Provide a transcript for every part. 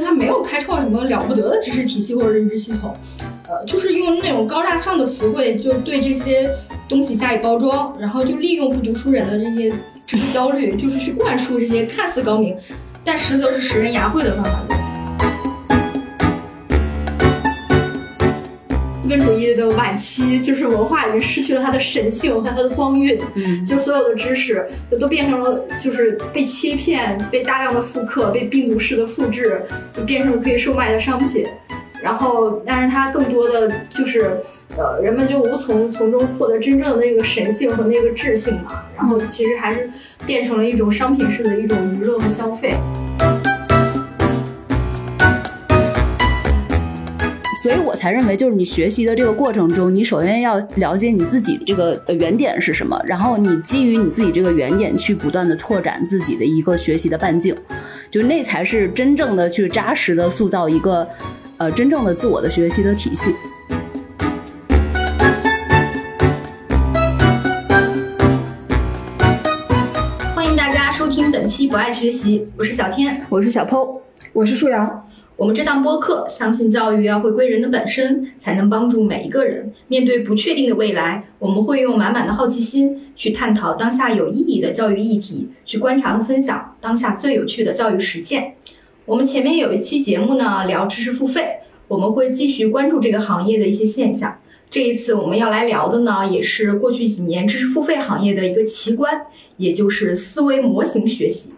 他没有开创什么了不得的知识体系或者认知系统，呃，就是用那种高大上的词汇，就对这些东西加以包装，然后就利用不读书人的这些知识焦虑，就是去灌输这些看似高明，但实则是使人牙慧的方法论。资本主义的晚期，就是文化已经失去了它的神性和它的光晕，嗯，就所有的知识都变成了就是被切片、被大量的复刻、被病毒式的复制，就变成了可以售卖的商品。然后，但是它更多的就是，呃，人们就无从从中获得真正的那个神性和那个智性嘛。然后，其实还是变成了一种商品式的一种娱乐和消费。所以我才认为，就是你学习的这个过程中，你首先要了解你自己这个呃原点是什么，然后你基于你自己这个原点去不断的拓展自己的一个学习的半径，就那才是真正的去扎实的塑造一个呃真正的自我的学习的体系。欢迎大家收听本期《不爱学习》，我是小天。我是小 PO，我是舒阳。我们这档播客相信教育要回归人的本身，才能帮助每一个人面对不确定的未来。我们会用满满的好奇心去探讨当下有意义的教育议题，去观察和分享当下最有趣的教育实践。我们前面有一期节目呢，聊知识付费，我们会继续关注这个行业的一些现象。这一次我们要来聊的呢，也是过去几年知识付费行业的一个奇观，也就是思维模型学习。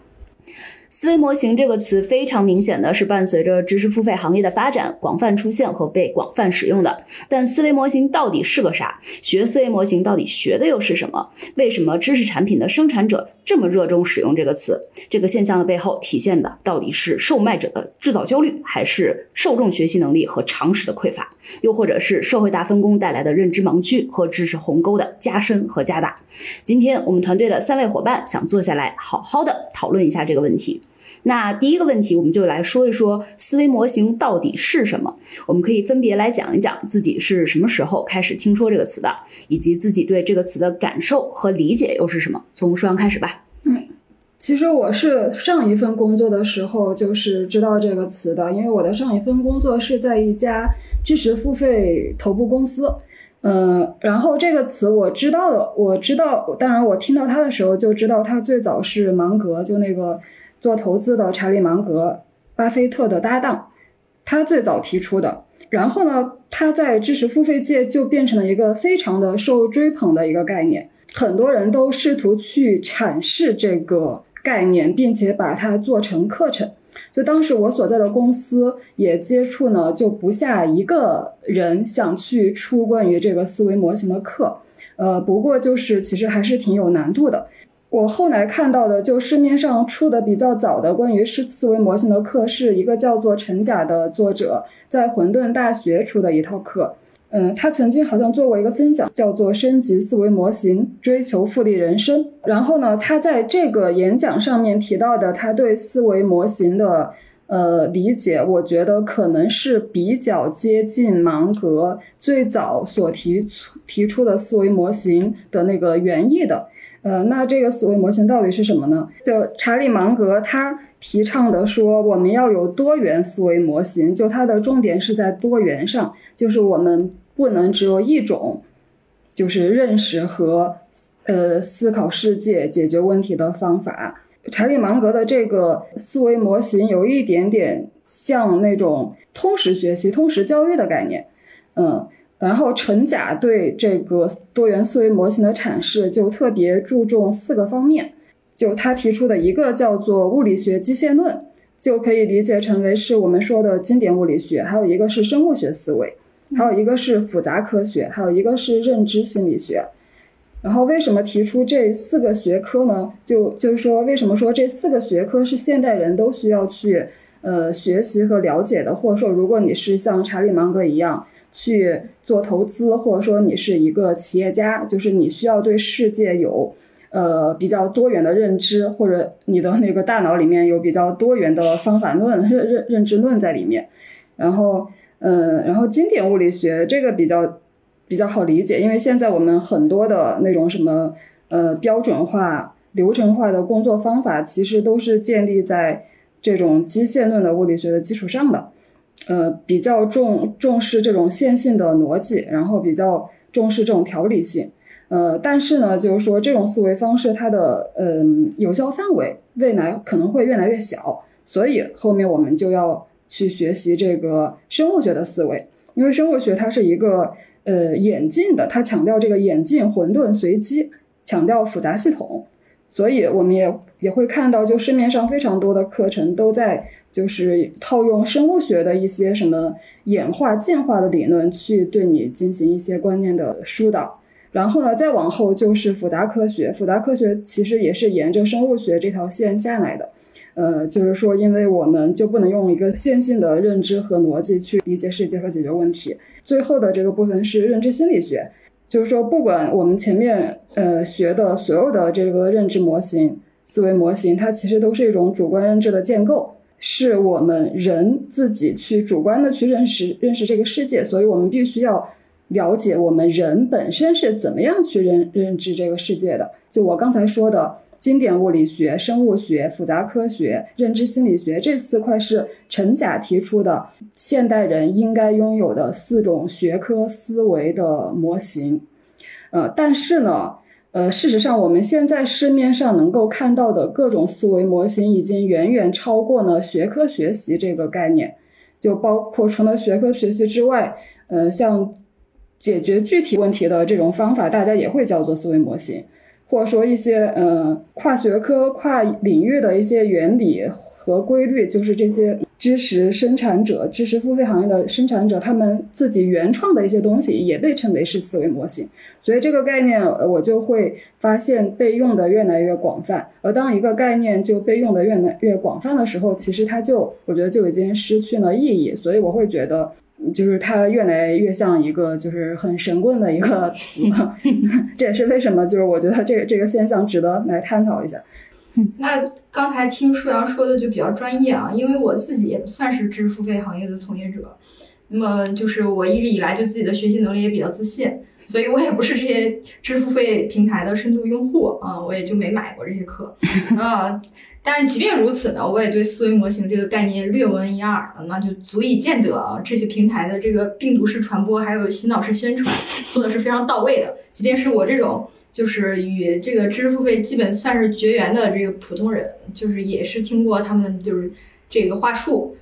思维模型这个词非常明显的是伴随着知识付费行业的发展广泛出现和被广泛使用的。但思维模型到底是个啥？学思维模型到底学的又是什么？为什么知识产品的生产者这么热衷使用这个词？这个现象的背后体现的到底是售卖者的制造焦虑，还是受众学习能力和常识的匮乏？又或者是社会大分工带来的认知盲区和知识鸿沟的加深和加大？今天我们团队的三位伙伴想坐下来好好的讨论一下这个问题。那第一个问题，我们就来说一说思维模型到底是什么。我们可以分别来讲一讲自己是什么时候开始听说这个词的，以及自己对这个词的感受和理解又是什么。从舒阳开始吧。嗯其实我是上一份工作的时候就是知道这个词的，因为我的上一份工作是在一家知识付费头部公司。嗯，然后这个词我知道了，我知道，当然我听到它的时候就知道它最早是芒格，就那个做投资的查理芒格，巴菲特的搭档，他最早提出的。然后呢，他在知识付费界就变成了一个非常的受追捧的一个概念，很多人都试图去阐释这个概念，并且把它做成课程。就当时我所在的公司也接触呢，就不下一个人想去出关于这个思维模型的课，呃，不过就是其实还是挺有难度的。我后来看到的，就市面上出的比较早的关于思思维模型的课，是一个叫做陈甲的作者在混沌大学出的一套课。嗯，他曾经好像做过一个分享，叫做“升级思维模型，追求复利人生”。然后呢，他在这个演讲上面提到的他对思维模型的呃理解，我觉得可能是比较接近芒格最早所提出提出的思维模型的那个原意的。呃，那这个思维模型到底是什么呢？就查理芒格他提倡的说，我们要有多元思维模型，就它的重点是在多元上，就是我们不能只有一种，就是认识和呃思考世界、解决问题的方法。查理芒格的这个思维模型有一点点像那种通识学习、通识教育的概念，嗯。然后陈甲对这个多元思维模型的阐释就特别注重四个方面，就他提出的一个叫做物理学机械论，就可以理解成为是我们说的经典物理学；还有一个是生物学思维，还有一个是复杂科学，还有一个是认知心理学。然后为什么提出这四个学科呢？就就是说，为什么说这四个学科是现代人都需要去呃学习和了解的？或者说，如果你是像查理芒格一样。去做投资，或者说你是一个企业家，就是你需要对世界有呃比较多元的认知，或者你的那个大脑里面有比较多元的方法论、认认认知论在里面。然后，嗯，然后经典物理学这个比较比较好理解，因为现在我们很多的那种什么呃标准化、流程化的工作方法，其实都是建立在这种机械论的物理学的基础上的，呃，比较重重视这种线性的逻辑，然后比较重视这种条理性。呃，但是呢，就是说这种思维方式它的嗯有效范围未来可能会越来越小，所以后面我们就要去学习这个生物学的思维，因为生物学它是一个呃演进的，它强调这个演进、混沌、随机，强调复杂系统，所以我们也也会看到，就市面上非常多的课程都在就是套用生物学的一些什么演化、进化的理论去对你进行一些观念的疏导。然后呢，再往后就是复杂科学。复杂科学其实也是沿着生物学这条线下来的，呃，就是说，因为我们就不能用一个线性的认知和逻辑去理解世界和解决问题。最后的这个部分是认知心理学，就是说，不管我们前面呃学的所有的这个认知模型、思维模型，它其实都是一种主观认知的建构，是我们人自己去主观的去认识认识这个世界，所以我们必须要。了解我们人本身是怎么样去认认知这个世界的，就我刚才说的经典物理学、生物学、复杂科学、认知心理学这四块是陈甲提出的现代人应该拥有的四种学科思维的模型。呃，但是呢，呃，事实上我们现在市面上能够看到的各种思维模型已经远远超过了学科学习这个概念，就包括除了学科学习之外，呃，像。解决具体问题的这种方法，大家也会叫做思维模型，或者说一些呃跨学科、跨领域的一些原理和规律，就是这些知识生产者、知识付费行业的生产者，他们自己原创的一些东西，也被称为是思维模型。所以这个概念，我就会发现被用的越来越广泛。而当一个概念就被用的越来越广泛的时候，其实它就我觉得就已经失去了意义。所以我会觉得。就是它越来越像一个就是很神棍的一个词，这也是为什么就是我觉得这个这个现象值得来探讨一下。那刚才听舒阳说的就比较专业啊，因为我自己也不算是知识付费行业的从业者，那么就是我一直以来对自己的学习能力也比较自信，所以我也不是这些支付费平台的深度用户啊，我也就没买过这些课啊。但即便如此呢，我也对思维模型这个概念略闻一二，那就足以见得啊，这些平台的这个病毒式传播还有洗脑式宣传做的是非常到位的。即便是我这种就是与这个知识付费基本算是绝缘的这个普通人，就是也是听过他们就是这个话术。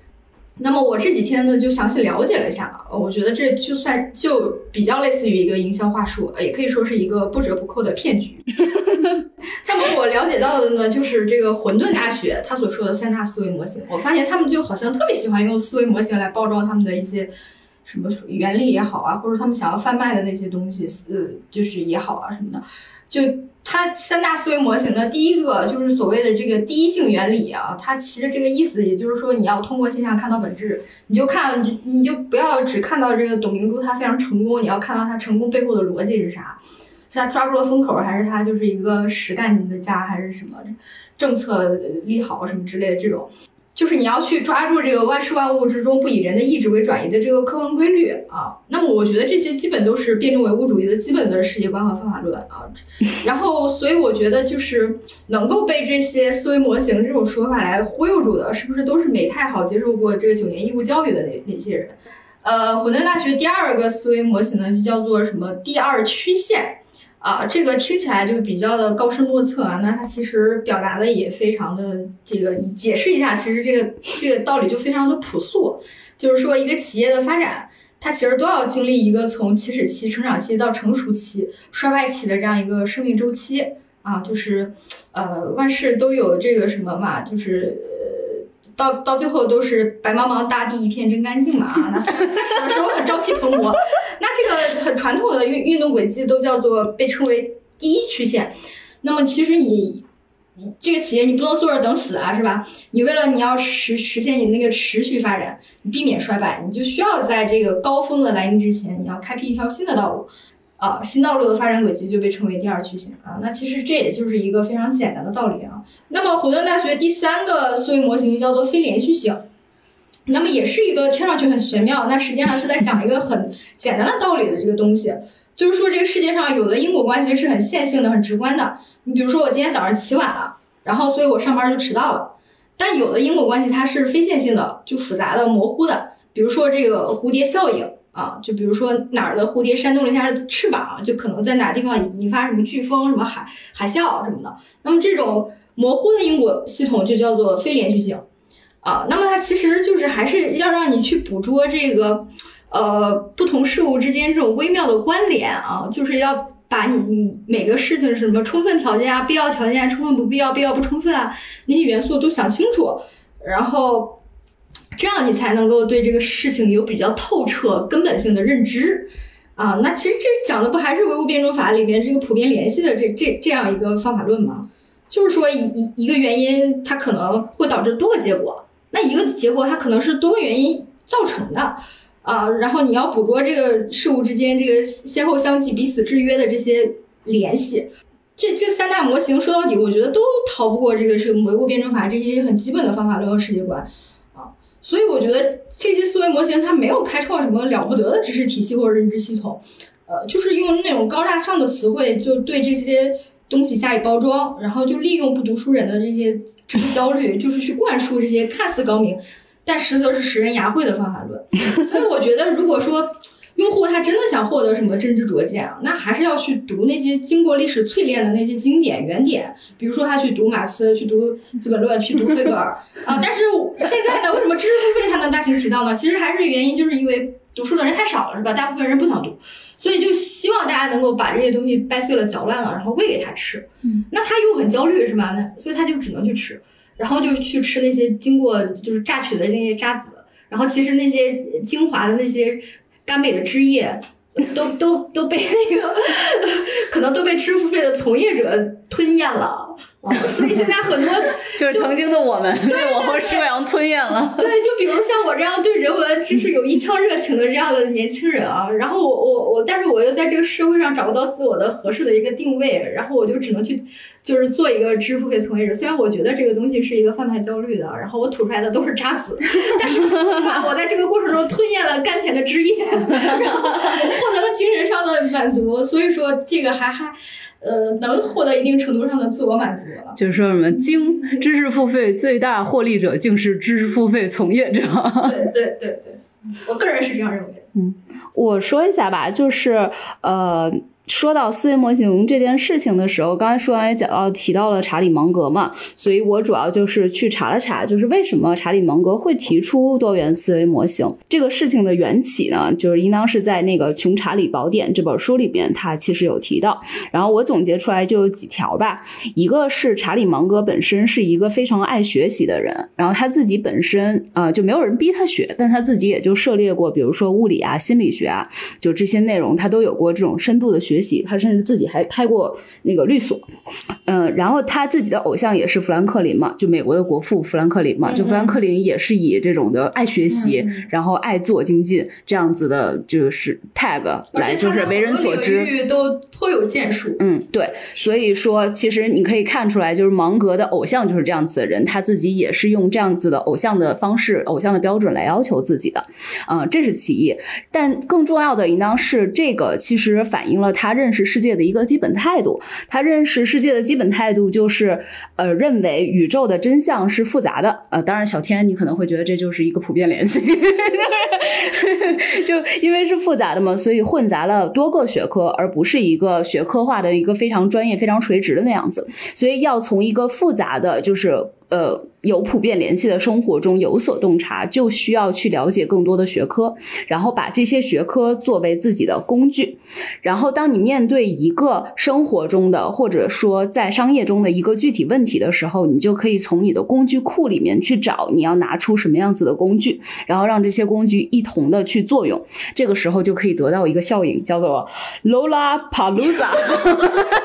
那么我这几天呢，就详细了解了一下，我觉得这就算就比较类似于一个营销话术，也可以说是一个不折不扣的骗局。那么我了解到的呢，就是这个混沌大学他所说的三大思维模型，我发现他们就好像特别喜欢用思维模型来包装他们的一些什么原理也好啊，或者他们想要贩卖的那些东西，呃，就是也好啊什么的，就。它三大思维模型的，第一个就是所谓的这个第一性原理啊，它其实这个意思也就是说，你要通过现象看到本质，你就看，你就不要只看到这个董明珠她非常成功，你要看到她成功背后的逻辑是啥，是她抓住了风口，还是她就是一个实干型的家，还是什么政策利好什么之类的这种。就是你要去抓住这个万事万物之中不以人的意志为转移的这个客观规律啊，那么我觉得这些基本都是辩证唯物主义的基本的世界观和方法论啊。然后，所以我觉得就是能够被这些思维模型这种说法来忽悠住的，是不是都是没太好接受过这个九年义务教育的那那些人？呃，混沌大学第二个思维模型呢，就叫做什么第二曲线。啊，这个听起来就比较的高深莫测啊。那它其实表达的也非常的这个，解释一下，其实这个这个道理就非常的朴素，就是说一个企业的发展，它其实都要经历一个从起始期、成长期到成熟期、衰败期的这样一个生命周期啊。就是，呃，万事都有这个什么嘛，就是。呃到到最后都是白茫茫大地一片真干净嘛啊！那开始的时候很朝气蓬勃，那这个很传统的运运动轨迹都叫做被称为第一曲线。那么其实你这个企业你不能坐着等死啊，是吧？你为了你要实实现你那个持续发展，你避免衰败，你就需要在这个高峰的来临之前，你要开辟一条新的道路。啊，新道路的发展轨迹就被称为第二曲线啊。那其实这也就是一个非常简单的道理啊。那么混沌大学第三个思维模型叫做非连续性，那么也是一个听上去很玄妙，那实际上是在讲一个很简单的道理的这个东西，就是说这个世界上有的因果关系是很线性的、很直观的。你比如说我今天早上起晚了，然后所以我上班就迟到了。但有的因果关系它是非线性的，就复杂的、模糊的。比如说这个蝴蝶效应啊，就比如说哪儿的蝴蝶扇动了一下翅膀，就可能在哪地方引发什么飓风、什么海海啸什么的。那么这种模糊的因果系统就叫做非连续性啊。那么它其实就是还是要让你去捕捉这个呃不同事物之间这种微妙的关联啊，就是要。把你你每个事情是什么充分条件啊、必要条件啊、充分不必要、必要不充分啊那些元素都想清楚，然后这样你才能够对这个事情有比较透彻、根本性的认知啊。那其实这讲的不还是唯物辩证法里面这个普遍联系的这这这样一个方法论吗？就是说一一一个原因它可能会导致多个结果，那一个结果它可能是多个原因造成的。啊，然后你要捕捉这个事物之间这个先后相继、彼此制约的这些联系，这这三大模型说到底，我觉得都逃不过这个是唯物辩证法这些很基本的方法论和世界观。所以我觉得这些思维模型它没有开创什么了不得的知识体系或者认知系统，呃，就是用那种高大上的词汇就对这些东西加以包装，然后就利用不读书人的这些知识焦虑，就是去灌输这些看似高明。但实则是食人牙慧的方法论，所以我觉得，如果说用户他真的想获得什么真知灼见啊，那还是要去读那些经过历史淬炼的那些经典原点，比如说他去读马克思，去读《资本论》，去读黑格尔啊。但是现在呢，为什么知识付费它能大行其道呢？其实还是原因就是因为读书的人太少了，是吧？大部分人不想读，所以就希望大家能够把这些东西掰碎了、嚼烂了，然后喂给他吃。嗯，那他又很焦虑，是吧？那所以他就只能去吃。然后就去吃那些经过就是榨取的那些渣子，然后其实那些精华的那些甘美的汁液，都都都被那个 可能都被支付费的从业者吞咽了。所以现在很多 就是曾经的我们被 我和施阳吞咽了。对，就比如像我这样对人文知识有一腔热情的这样的年轻人啊，然后我我我，但是我又在这个社会上找不到自我的合适的一个定位，然后我就只能去就是做一个知识付费从业者。虽然我觉得这个东西是一个贩卖焦虑的，然后我吐出来的都是渣子，但是起码我在这个过程中吞咽了甘甜的汁液，然后获得了精神上的满足。所以说这个还还。呃，能获得一定程度上的自我满足了。就是说什么，经知识付费最大获利者，竟是知识付费从业者。对对对对，我个人是这样认为的。嗯，我说一下吧，就是呃。说到思维模型这件事情的时候，刚才说完也讲到提到了查理芒格嘛，所以我主要就是去查了查，就是为什么查理芒格会提出多元思维模型这个事情的缘起呢？就是应当是在那个《穷查理宝典》这本书里边，他其实有提到。然后我总结出来就有几条吧，一个是查理芒格本身是一个非常爱学习的人，然后他自己本身呃就没有人逼他学，但他自己也就涉猎过，比如说物理啊、心理学啊，就这些内容他都有过这种深度的学。学习，他甚至自己还开过那个律所，嗯，然后他自己的偶像也是富兰克林嘛，就美国的国父富兰克林嘛，就富兰克林也是以这种的爱学习，然后爱自我精进这样子的，就是 tag 来就是为人所知，都颇有建树。嗯，对，所以说其实你可以看出来，就是芒格的偶像就是这样子的人，他自己也是用这样子的偶像的方式、偶像的标准来要求自己的，嗯，这是其一，但更重要的应当是这个其实反映了他。他认识世界的一个基本态度，他认识世界的基本态度就是，呃，认为宇宙的真相是复杂的。呃，当然，小天，你可能会觉得这就是一个普遍联系，就因为是复杂的嘛，所以混杂了多个学科，而不是一个学科化的一个非常专业、非常垂直的那样子。所以要从一个复杂的，就是。呃，有普遍联系的生活中有所洞察，就需要去了解更多的学科，然后把这些学科作为自己的工具。然后，当你面对一个生活中的，或者说在商业中的一个具体问题的时候，你就可以从你的工具库里面去找你要拿出什么样子的工具，然后让这些工具一同的去作用。这个时候就可以得到一个效应，叫做 Lola Palooza，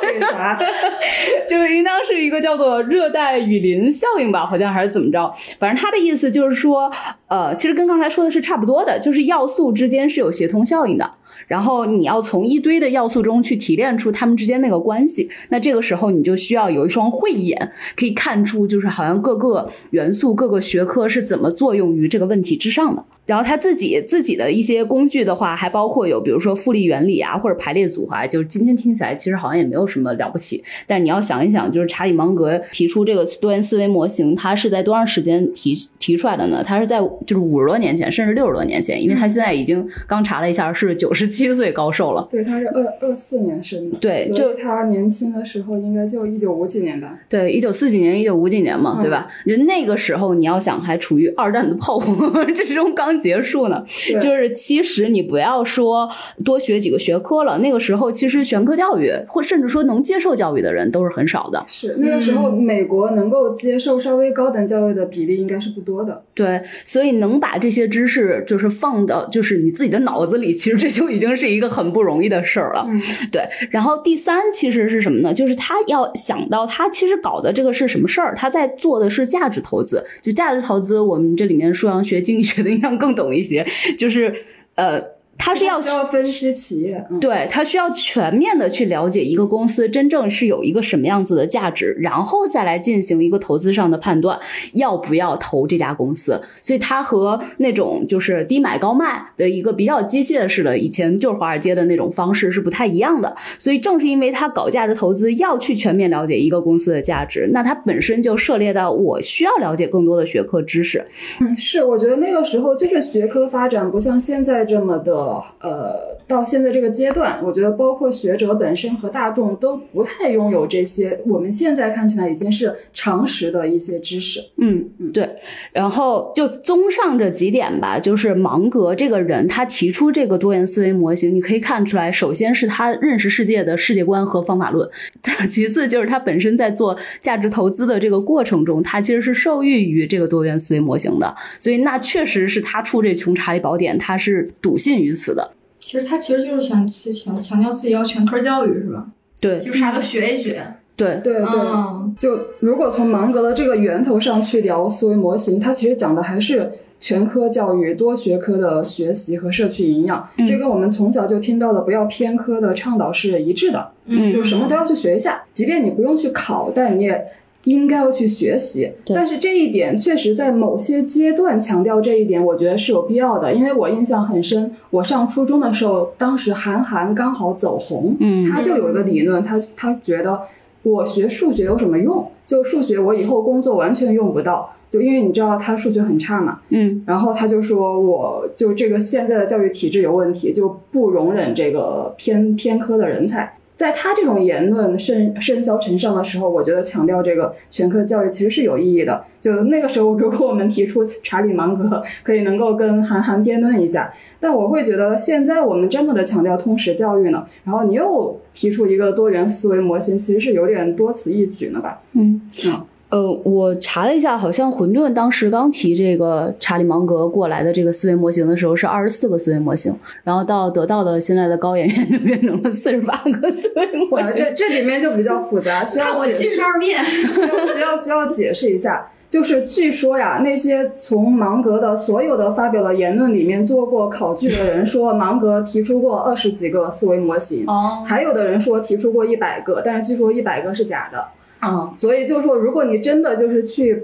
这个啥？就是应当是一个叫做热带雨林效。效应吧，好像还是怎么着？反正他的意思就是说，呃，其实跟刚才说的是差不多的，就是要素之间是有协同效应的。然后你要从一堆的要素中去提炼出它们之间那个关系，那这个时候你就需要有一双慧眼，可以看出就是好像各个元素、各个学科是怎么作用于这个问题之上的。然后他自己自己的一些工具的话，还包括有比如说复利原理啊，或者排列组合，就是今天听起来其实好像也没有什么了不起。但你要想一想，就是查理芒格提出这个多元思维模。型它是在多长时间提提出来的呢？它是在就是五十多年前，甚至六十多年前，因为它现在已经刚查了一下是九十七岁高寿了。对，他是二二四年生的，对所以他年轻的时候应该就一九五几年吧。对，一九四几年、一九五几年嘛，对吧？就那个时候，你要想还处于二战的炮火 之中刚结束呢，就是其实你不要说多学几个学科了，那个时候其实全科教育或甚至说能接受教育的人都是很少的。是那个时候，美国能够接受稍微高等教育的比例应该是不多的。对，所以能把这些知识就是放到就是你自己的脑子里，其实这就已经是一个很不容易的事儿了。嗯，对，然后第三其实是什么呢？就是他要想到他其实搞的这个是什么事儿，他在做的是价值投资。就价值投资，我们这里面数量学经济学的应该更懂一些，就是呃。他是要需要分析企业，嗯，对他需要全面的去了解一个公司真正是有一个什么样子的价值，然后再来进行一个投资上的判断，要不要投这家公司。所以它和那种就是低买高卖的一个比较机械式的以前就是华尔街的那种方式是不太一样的。所以正是因为他搞价值投资要去全面了解一个公司的价值，那它本身就涉猎到我需要了解更多的学科知识。嗯，是，我觉得那个时候就是学科发展不像现在这么的，呃，到现在这个阶段，我觉得包括学者本身和大众都不太拥有这些我们现在看起来已经是常识的一些知识。嗯，对。然后就综上这几点吧，就是芒格这个人，他提出这个多元思维模型，你可以看出来，首先是他认识世界的世界观和方法论，其次就是他本身在做价值投资的这个过程中，他其实是受益于这个多元思维模型的，所以那确实是他出这《穷查理宝典》，他是笃信于此的。其实他其实就是想想强调自己要全科教育是吧？对就啥都学一学。对，对对，嗯，就如果从芒格的这个源头上去聊思维模型，它其实讲的还是全科教育、多学科的学习和社区营养，嗯这跟我们从小就听到的不要偏科的倡导是一致的。嗯就什么都要去学一下，即便你不用去考，但你也应该要去学习。但是这一点确实在某些阶段强调这一点，我觉得是有必要的，因为我印象很深，我上初中的时候，当时韩寒刚好走红，嗯他就有一个理论，他他觉得我学数学有什么用？就数学我以后工作完全用不到，就因为你知道他数学很差嘛，嗯然后他就说，我就这个现在的教育体制有问题，就不容忍这个偏偏科的人才。在他这种言论甚甚嚣尘上的时候，我觉得强调这个全科教育其实是有意义的。就那个时候，如果我们提出查理芒格可以能够跟韩寒辩论一下，但我会觉得现在我们这么的强调通识教育呢，然后你又提出一个多元思维模型，其实是有点多此一举呢吧？嗯嗯。呃，我查了一下，好像混沌当时刚提这个查理芒格过来的这个思维模型的时候是二十四个思维模型，然后到得到的现在的高圆圆就变成了四十八个思维模啊，型。这这里面就比较复杂，需要解释看我七十。二变。需要需要解释一下，就是据说呀，那些从芒格的所有的发表的言论里面做过考据的人说，芒格提出过二十几个思维模型，哦，还有的人说提出过一百个，但是据说一百个是假的。嗯，所以就是说，如果你真的就是去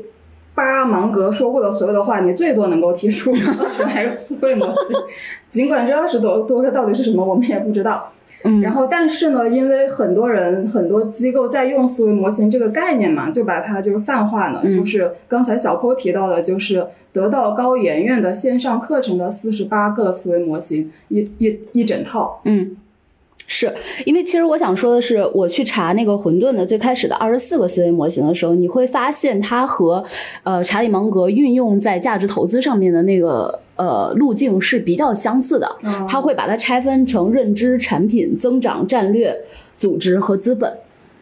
扒芒格说过的所有的话，你最多能够提出二十来个思维模型，尽管这二十多多个到底是什么，我们也不知道。嗯，然后，但是呢，因为很多人、很多机构在用思维模型这个概念嘛，就把它就是泛化了。嗯就是刚才小坡提到的，就是得到高研院的线上课程的四十八个思维模型，一一一整套。嗯，是因为其实我想说的是，我去查那个混沌的最开始的二十四个思维模型的时候，你会发现它和呃查理芒格运用在价值投资上面的那个呃路径是比较相似的。嗯它会把它拆分成认知、产品、增长、战略、组织和资本。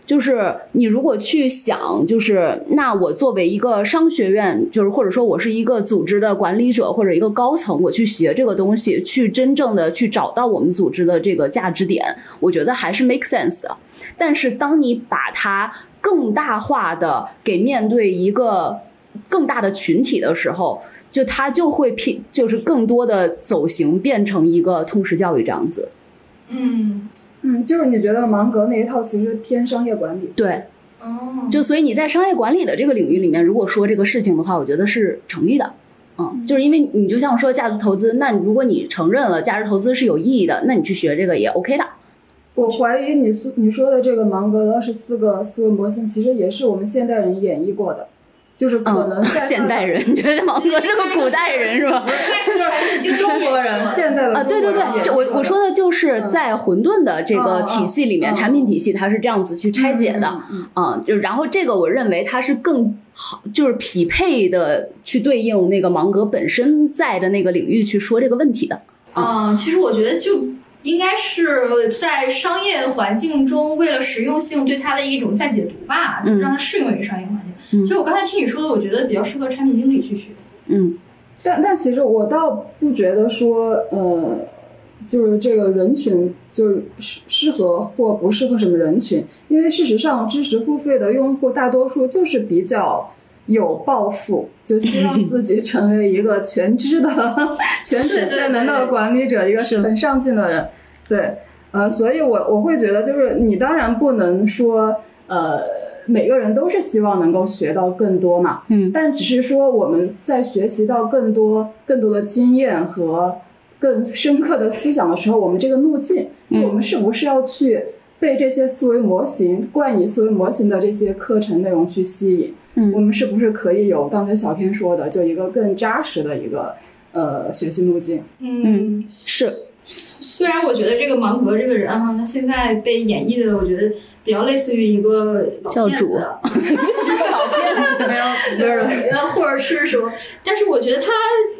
就是你如果去想，就是那我作为一个商学院，就是或者说我是一个组织的管理者或者一个高层，我去学这个东西，去真正的去找到我们组织的这个价值点，我觉得还是 make sense 的。但是当你把它更大化的给面对一个更大的群体的时候，就它就会偏，就是更多的走形，变成一个通识教育这样子。嗯，嗯，就是你觉得芒格那一套其实偏商业管理。对，哦，就所以你在商业管理的这个领域里面，如果说这个事情的话，我觉得是成立的。嗯，就是因为你就像说价值投资，那你如果你承认了价值投资是有意义的，那你去学这个也 OK 的。我怀疑你说你说的这个芒格的二十四个思维模型，其实也是我们现代人演绎过的。就是可能在现代人，你觉得芒格是个古代人是吧？中国人现在的啊，对对对，这我我说的就是在混沌的这个体系里面，产品体系它是这样子去拆解的，嗯，就然后这个我认为它是更好，就是匹配的去对应那个芒格本身在的那个领域去说这个问题的。嗯，其实我觉得就。应该是在商业环境中，为了实用性对它的一种再解读吧，就让它适用于商业环境。其实我刚才听你说的，我觉得比较适合产品经理去学。嗯，但但其实我倒不觉得说，呃，就是这个人群就是适适合或不适合什么人群，因为事实上知识付费的用户大多数就是比较有抱负，就希望自己成为一个全知的、全知全能的管理者，一个很上进的人。对，呃，所以，我我会觉得，就是你当然不能说，呃，每个人都是希望能够学到更多嘛，嗯，但只是说我们在学习到更多、更多的经验和更深刻的思想的时候，我们这个路径，就我们是不是要去被这些思维模型、冠以思维模型的这些课程内容去吸引？嗯，我们是不是可以有刚才小天说的，就一个更扎实的一个呃学习路径？嗯，是。虽然我觉得这个芒格这个人哈，他现在被演绎的，我觉得比较类似于一个老教主，老骗子，没有，呃，或者是什么？但是我觉得他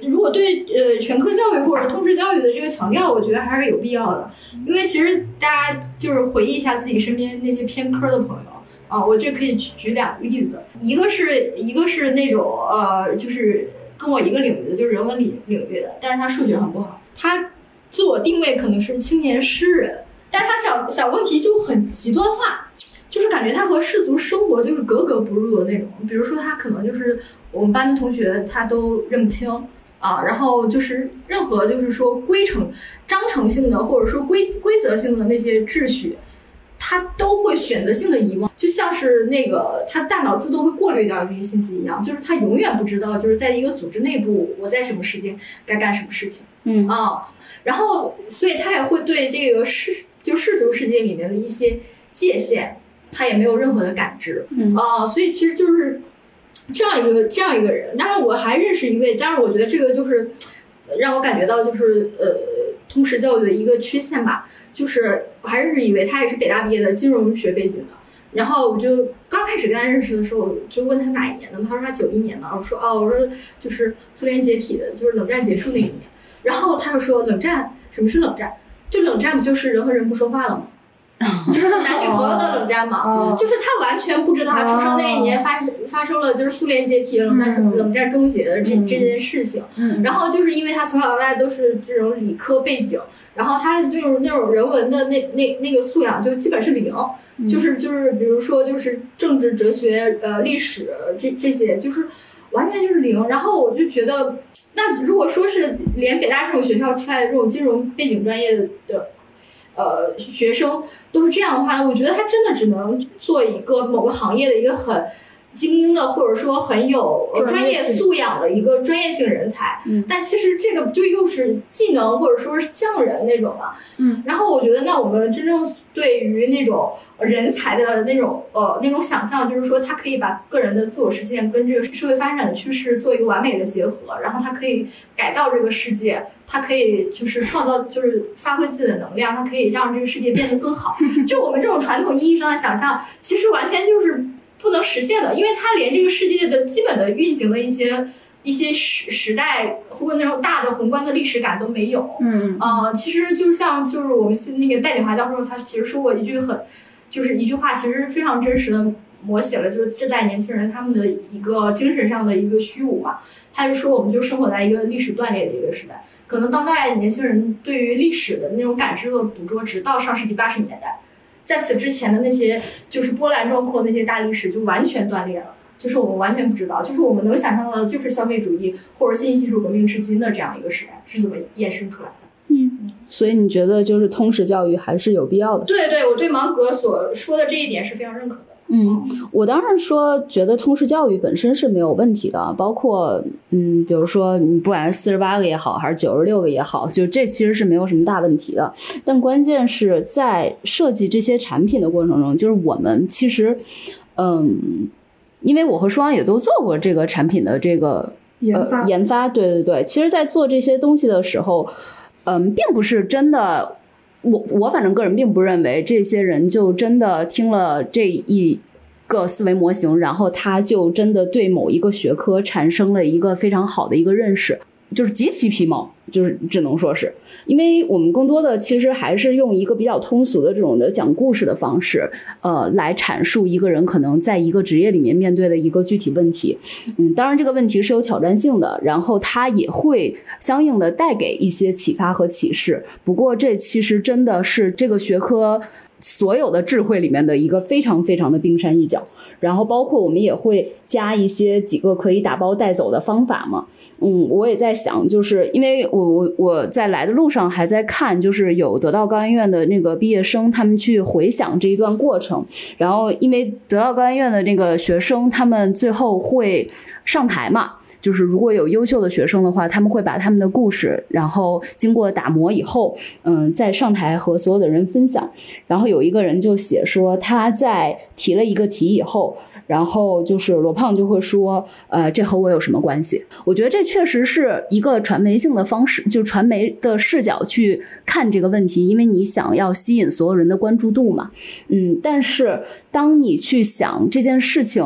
如果对呃全科教育或者通识教育的这个强调，我觉得还是有必要的。因为其实大家就是回忆一下自己身边那些偏科的朋友啊，我这可以举举两个例子，一个是一个是那种呃，就是跟我一个领域的，就是人文领领域的，但是他数学很不好，他。自我定位可能是青年诗人，但是他小小问题就很极端化，就是感觉他和世俗生活就是格格不入的那种。比如说他可能就是我们班的同学他都认不清啊，然后就是任何就是说规程、章程性的或者说规规则性的那些秩序，他都会选择性的遗忘，就像是那个他大脑自动会过滤掉这些信息一样，就是他永远不知道就是在一个组织内部我在什么时间该干什么事情。嗯啊。然后，所以他也会对这个世就世俗世界里面的一些界限，他也没有任何的感知嗯啊。所以其实就是这样一个这样一个人。当然，我还认识一位，但是我觉得这个就是让我感觉到就是呃通识教育的一个缺陷吧。就是我还认识一位，他也是北大毕业的金融学背景的。然后我就刚开始跟他认识的时候，就问他哪一年的，他说他九一年的。我说哦，我说就是苏联解体的，就是冷战结束那一年。然后他又说冷战，什么是冷战？就冷战不就是人和人不说话了吗？就是男女朋友的冷战嘛。就是他完全不知道他出生那一年发发生了就是苏联解体、冷战冷战终结的这这件事情。然后就是因为他从小到大都是这种理科背景，然后他这种那种人文的那那那个素养就基本是零，就是就是比如说就是政治、哲学、呃历史这这些就是完全就是零。然后我就觉得。那如果说是连北大这种学校出来的这种金融背景专业的，呃，学生都是这样的话，我觉得他真的只能做一个某个行业的一个很。精英的，或者说很有专业素养的一个专业性人才，但其实这个就又是技能或者说是匠人那种嘛。嗯，然后我觉得，那我们真正对于那种人才的那种呃那种想象，就是说他可以把个人的自我实现跟这个社会发展的趋势做一个完美的结合，然后他可以改造这个世界，他可以就是创造就是发挥自己的能量，他可以让这个世界变得更好。就我们这种传统意义上的想象，其实完全就是。不能实现的，因为它连这个世界的基本的运行的一些一些时时代或者那种大的宏观的历史感都没有。嗯啊，其实就像就是我们那个戴锦华教授，他其实说过一句很，就是一句话，其实非常真实的摹写了就是这代年轻人他们的一个精神上的一个虚无嘛。他就说，我们就生活在一个历史断裂的一个时代，可能当代年轻人对于历史的那种感知和捕捉，直到上世纪八十年代。在此之前的那些就是波澜壮阔那些大历史就完全断裂了，就是我们完全不知道，就是我们能想象到的，就是消费主义或者信息技术革命至今的这样一个时代是怎么衍生出来的。嗯，所以你觉得就是通识教育还是有必要的？对对，我对芒格所说的这一点是非常认可的。嗯，我当然说觉得通识教育本身是没有问题的，包括嗯，比如说你不管是四十八个也好，还是九十六个也好，就这其实是没有什么大问题的。但关键是在设计这些产品的过程中，就是我们其实，嗯，因为我和双也都做过这个产品的这个研发、呃、研发，对对对。其实，在做这些东西的时候，嗯，并不是真的，我我反正个人并不认为这些人就真的听了这一个思维模型，然后他就真的对某一个学科产生了一个非常好的一个认识。就是极其皮毛，就是只能说是，因为我们更多的其实还是用一个比较通俗的这种的讲故事的方式，呃，来阐述一个人可能在一个职业里面面对的一个具体问题。嗯，当然这个问题是有挑战性的，然后它也会相应的带给一些启发和启示。不过这其实真的是这个学科所有的智慧里面的一个非常非常的冰山一角。然后包括我们也会加一些几个可以打包带走的方法嘛，嗯，我也在想，就是因为我我在来的路上还在看，就是有得到高研院的那个毕业生，他们去回想这一段过程，然后因为得到高研院的那个学生，他们最后会上台嘛。就是如果有优秀的学生的话，他们会把他们的故事，然后经过打磨以后，嗯，再上台和所有的人分享。然后有一个人就写说，他在提了一个题以后，然后就是罗胖就会说，呃，这和我有什么关系？我觉得这确实是一个传媒性的方式，就传媒的视角去看这个问题，因为你想要吸引所有人的关注度嘛，嗯。但是当你去想这件事情。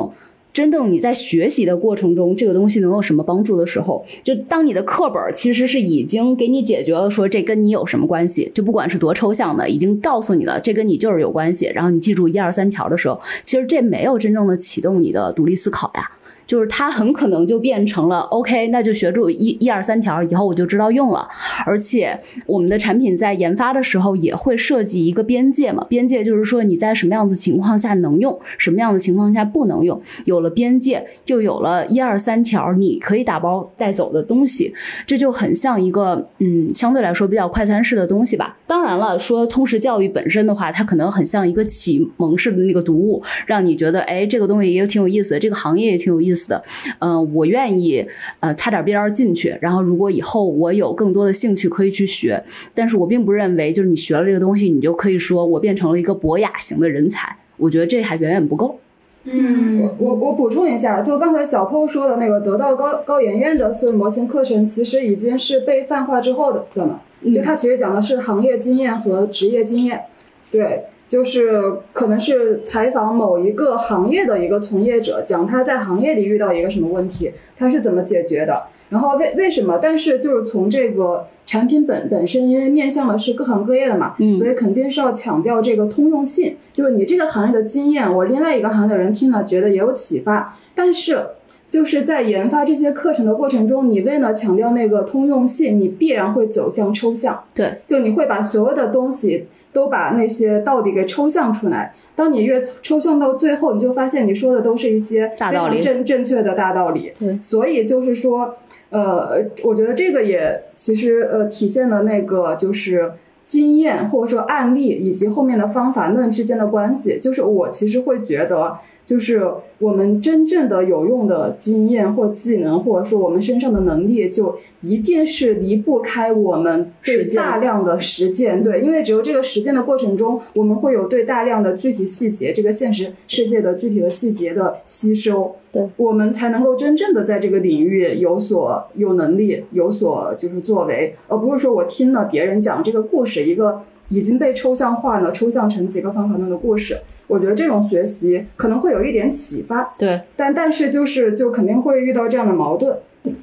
真正你在学习的过程中，这个东西能有什么帮助的时候，就当你的课本其实是已经给你解决了，说这跟你有什么关系？就不管是多抽象的，已经告诉你了，这跟你就是有关系。然后你记住一二三条的时候，其实这没有真正的启动你的独立思考呀。就是它很可能就变成了 OK，那就学住一一二三条，以后我就知道用了。而且我们的产品在研发的时候也会设计一个边界嘛，边界就是说你在什么样子情况下能用，什么样的情况下不能用。有了边界，就有了一二三条你可以打包带走的东西，这就很像一个嗯相对来说比较快餐式的东西吧。当然了，说通识教育本身的话，它可能很像一个启蒙式的那个读物，让你觉得哎这个东西也挺有意思的，这个行业也挺有意思。的，嗯，我愿意呃擦点边儿进去，然后如果以后我有更多的兴趣可以去学，但是我并不认为就是你学了这个东西，你就可以说我变成了一个博雅型的人才，我觉得这还远远不够。嗯，我我我补充一下，就刚才小 PO 说的那个得到高高研院的思维模型课程，其实已经是被泛化之后的的了，就它其实讲的是行业经验和职业经验，对。就是可能是采访某一个行业的一个从业者，讲他在行业里遇到一个什么问题，他是怎么解决的，然后为为什么？但是就是从这个产品本本身，因为面向的是各行各业的嘛，所以肯定是要强调这个通用性。就是你这个行业的经验，我另外一个行业的人听了觉得也有启发。但是就是在研发这些课程的过程中，你为了强调那个通用性，你必然会走向抽象。对，就你会把所有的东西。都把那些道理给抽象出来。当你越抽象到最后，你就发现你说的都是一些非常正正确的大道理。对，所以就是说，呃，我觉得这个也其实呃体现了那个就是经验或者说案例以及后面的方法论之间的关系。就是我其实会觉得。就是我们真正的有用的经验或技能，或者说我们身上的能力，就一定是离不开我们对大量的实践。对，因为只有这个实践的过程中，我们会有对大量的具体细节，这个现实世界的具体的细节的吸收。对，我们才能够真正的在这个领域有所有能力，有所就是作为，而不是说我听了别人讲这个故事，一个已经被抽象化了、抽象成几个方法论的故事。我觉得这种学习可能会有一点启发，对，但但是就是就肯定会遇到这样的矛盾。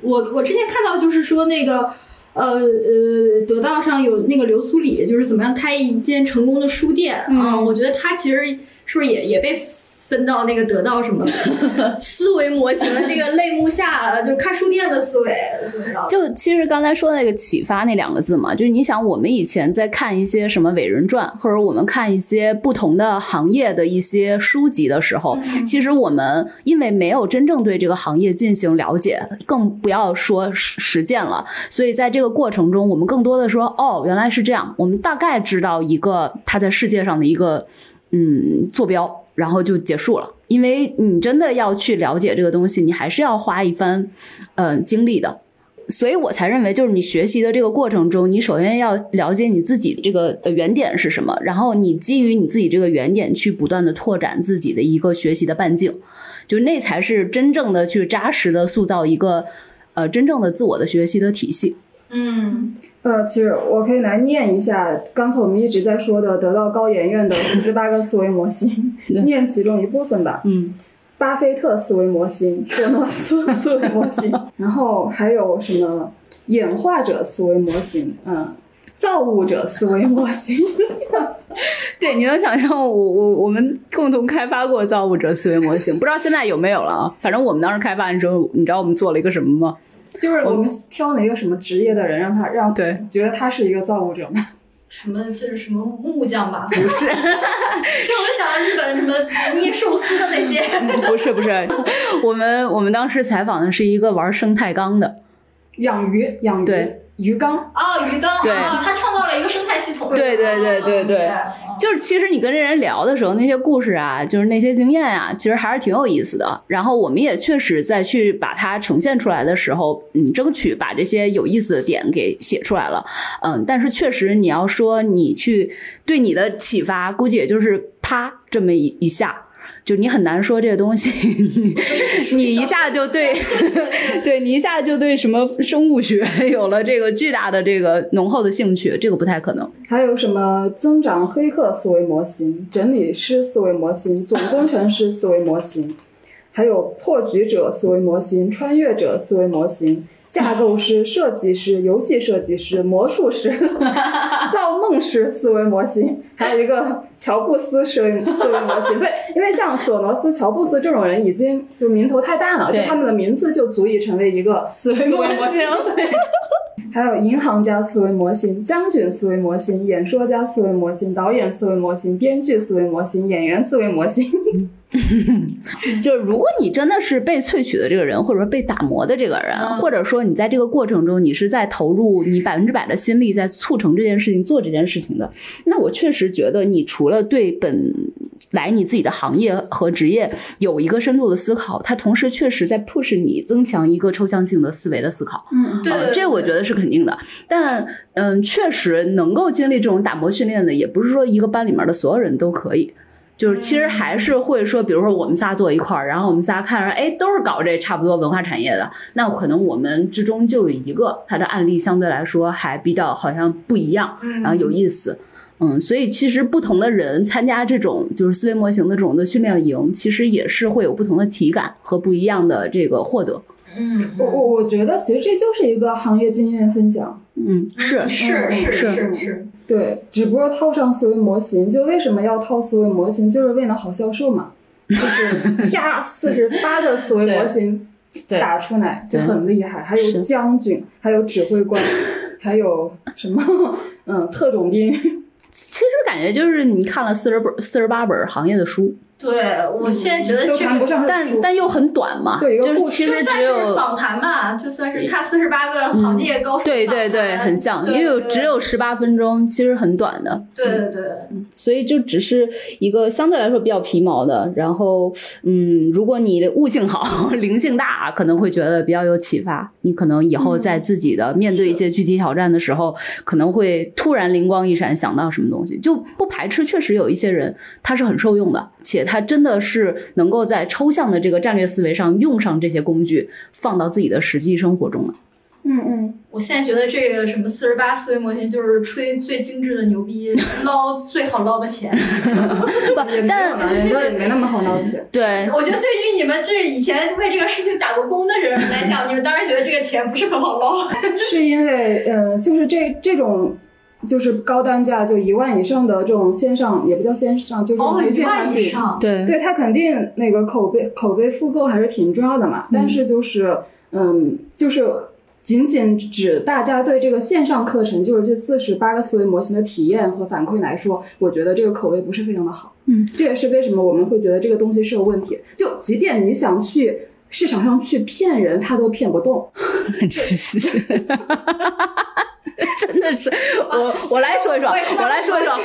我我之前看到就是说那个，呃呃，得道上有那个刘苏里，就是怎么样开一间成功的书店啊？我觉得他其实是不是也也被。分到那个得到什么 思维模型的这个类目下了，就是看书店的思维，就其实刚才说那个启发那两个字嘛，就是你想我们以前在看一些什么伟人传，或者我们看一些不同的行业的一些书籍的时候，其实我们因为没有真正对这个行业进行了解，更不要说实实践了，所以在这个过程中，我们更多的说哦，原来是这样，我们大概知道一个它在世界上的一个嗯坐标。然后就结束了，因为你真的要去了解这个东西，你还是要花一番，嗯，精力的。所以我才认为，就是你学习的这个过程中，你首先要了解你自己这个原点是什么，然后你基于你自己这个原点去不断的拓展自己的一个学习的半径，就那才是真正的去扎实的塑造一个呃真正的自我的学习的体系。嗯，呃，其实我可以来念一下刚才我们一直在说的得到高研院的四十八个思维模型，念其中一部分吧。嗯，巴菲特思维模型、索诺斯思维模型，然后还有什么演化者思维模型，嗯，造物者思维模型。对，你能想象我我我们共同开发过造物者思维模型，不知道现在有没有了啊？反正我们当时开发的时候，你知道我们做了一个什么吗？就是我们挑了一个什么职业的人，让他让对。觉得他是一个造物者吗。什么就是什么木匠吧？不是，就我想到日本什么捏寿司的那些。不是不是，我们我们当时采访的是一个玩生态缸的，养鱼养鱼对。鱼缸，啊，鱼缸对。啊，他创造了一个生态系统。对对对对对。啊就是其实你跟这人聊的时候，那些故事啊，就是那些经验啊，其实还是挺有意思的。然后我们也确实在去把它呈现出来的时候，嗯，争取把这些有意思的点给写出来了。嗯，但是确实你要说你去对你的启发，估计也就是啪这么一一下。就你很难说这个东西，你你一下就对，对你一下就对什么生物学 有了这个巨大的这个浓厚的兴趣，这个不太可能。还有什么增长黑客思维模型、整理师思维模型、总工程师思维模型，还有破局者思维模型、穿越者思维模型。架构师、设计师、游戏设计师、魔术师、造梦师思维模型，还有一个乔布斯思维思维模型。对，因为像索罗斯、乔布斯这种人已经就名头太大了，就他们的名字就足以成为一个思维模型。对。还有银行家思维模型、将军思维模型、演说家思维模型、导演思维模型、编剧思维模型、演员思维模型。就是如果你真的是被萃取的这个人，或者说被打磨的这个人，嗯或者说你在这个过程中你是在投入你百分之百的心力在促成这件事情、做这件事情的，那我确实觉得你除了对本来你自己的行业和职业有一个深度的思考，它同时确实在 push 你增强一个抽象性的思维的思考。嗯，对呃，这我觉得是肯定的。但嗯，确实能够经历这种打磨训练的，也不是说一个班里面的所有人都可以。就是其实还是会说，比如说我们仨坐一块儿，然后我们仨看着，哎，都是搞这差不多文化产业的，那可能我们之中就有一个他的案例相对来说还比较好像不一样，嗯然后有意思。嗯，所以其实不同的人参加这种就是思维模型的这种的训练营，其实也是会有不同的体感和不一样的这个获得。嗯，我我我觉得其实这就是一个行业经验分享。嗯，是是是是是是，对，只不过套上思维模型，就为什么要套思维模型，就是为了好销售嘛。就是啪，四十八个思维模型对打出来就很厉害，还有将军，还有指挥官，还有什么 嗯特种兵。其实感觉就是你看了四十本、四十八本行业的书，对我现在觉得这个。但但又很短嘛，就就是其实只就算是有访谈吧，就算是看四十八个行业高手、对对对，很像，因为只有十八分钟，其实很短的，对对对，所以就只是一个相对来说比较皮毛的。然后，嗯，如果你的悟性好、灵性大，可能会觉得比较有启发。你可能以后在自己的面对一些具体挑战的时候，可能会突然灵光一闪，想到什么东西，就不排斥。确实有一些人他是很受用的，且他真的是能够在抽象的这个战略思维上用上这些工具，放到自己的实际生活中了。嗯嗯，我现在觉得这个什么四十八思维模型就是吹最精致的牛逼，捞最好捞的钱。但了，人家也没那么好捞钱。对，我觉得对于你们这以前为这个事情打过工的人来讲，你们当然觉得这个钱不是很好捞。是因为呃，就是这这种。就是高单价，就一万以上的这种线上，也不叫线上，就是哦，培一万训产品。以上，对，对它肯定那个口碑口碑复购还是挺重要的嘛。但是就是嗯，就是仅仅指大家对这个线上课程，就是这四十八个思维模型的体验和反馈来说，我觉得这个口碑不是非常的好。嗯，这也是为什么我们会觉得这个东西是有问题。就即便你想去市场上去骗人，他都骗不动。是是，真的是我我来说一说，我来说一说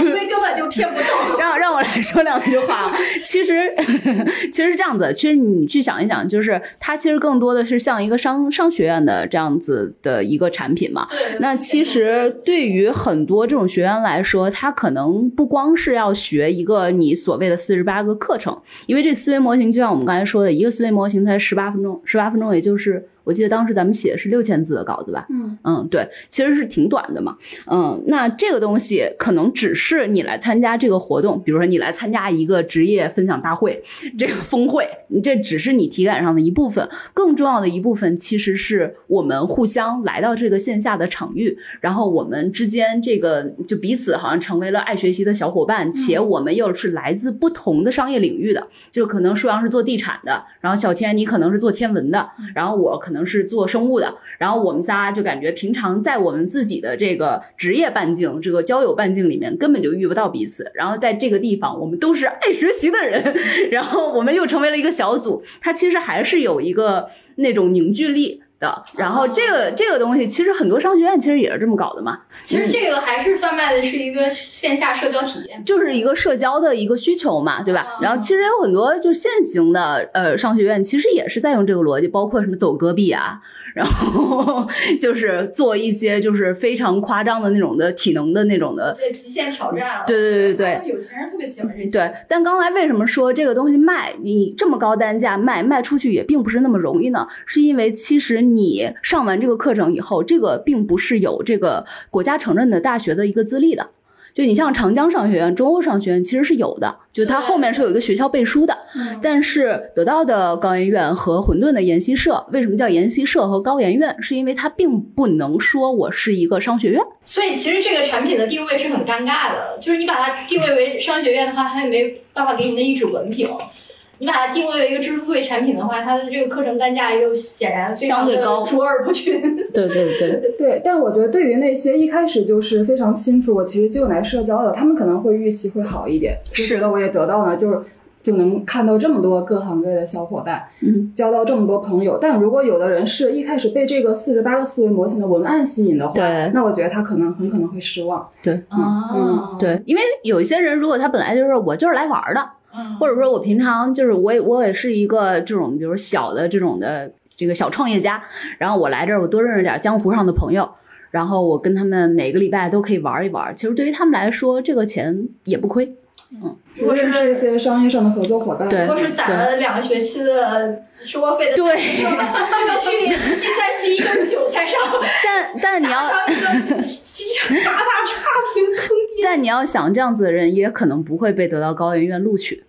因为 根本就骗不动。让让我来说两句话。其实，其实是这样子。其实你去想一想，就是它其实更多的是像一个商商学院的这样子的一个产品嘛。那其实对于很多这种学员来说，他可能不光是要学一个你所谓的四十八个课程，因为这思维模型就像我们刚才说的，一个思维模型才十八分钟，十八分钟也就是。我记得当时咱们写的是六千字的稿子吧？嗯嗯，对，其实是挺短的嘛。嗯，那这个东西可能只是你来参加这个活动，比如说你来参加一个职业分享大会，这个峰会，这只是你体感上的一部分。更重要的一部分，其实是我们互相来到这个线下的场域，然后我们之间这个就彼此好像成为了爱学习的小伙伴，且我们又是来自不同的商业领域的，就可能舒阳是做地产的，然后小天你可能是做天文的，然后我可能。可能是做生物的，然后我们仨就感觉平常在我们自己的这个职业半径、这个交友半径里面根本就遇不到彼此，然后在这个地方我们都是爱学习的人，然后我们又成为了一个小组，它其实还是有一个那种凝聚力。的，然后这个这个东西其实很多商学院其实也是这么搞的嘛。其实这个还是贩卖的是一个线下社交体验，就是一个社交的一个需求嘛，对吧？然后其实有很多就是现行的呃商学院，其实也是在用这个逻辑，包括什么走戈壁啊。然后 就是做一些就是非常夸张的那种的体能的那种的对极限挑战。对对对对有钱人特别喜欢这些。对，但刚才为什么说这个东西卖你这么高单价卖卖出去也并不是那么容易呢？是因为其实你上完这个课程以后，这个并不是有这个国家承认的大学的一个资历的。就你像长江商学院、中欧商学院，其实是有的，就它后面是有一个学校背书的。但是得到的高研院和混沌的研习社，为什么叫研习社和高研院？是因为它并不能说我是一个商学院。所以其实这个产品的定位是很尴尬的，就是你把它定位为商学院的话，它也没办法给你那一纸文凭。你把它定位为一个知识付费产品的话，它的这个课程单价又显然相对高卓尔不群。对对对对，但我觉得对于那些一开始就是非常清楚我其实就用来社交的，他们可能会预期会好一点，是的，我也得到了，就是就能看到这么多各行各业的小伙伴，嗯，交到这么多朋友。但如果有的人是一开始被这个四十八个思维模型的文案吸引的话，对，那我觉得他可能很可能会失望。对，嗯，对，因为有一些人如果他本来就是我就是来玩的。或者说，我平常就是我也我也是一个这种，比如小的这种的这个小创业家。然后我来这儿，我多认识点江湖上的朋友，然后我跟他们每个礼拜都可以玩一玩。其实对于他们来说，这个钱也不亏。嗯，如果是一些商业上的合作伙伴，如果是攒了两个学期的生活费的，对，就去第三期一个韭菜上。但但你要大大差评坑爹。但你要想这样子的人，也可能不会被得到高研院录取。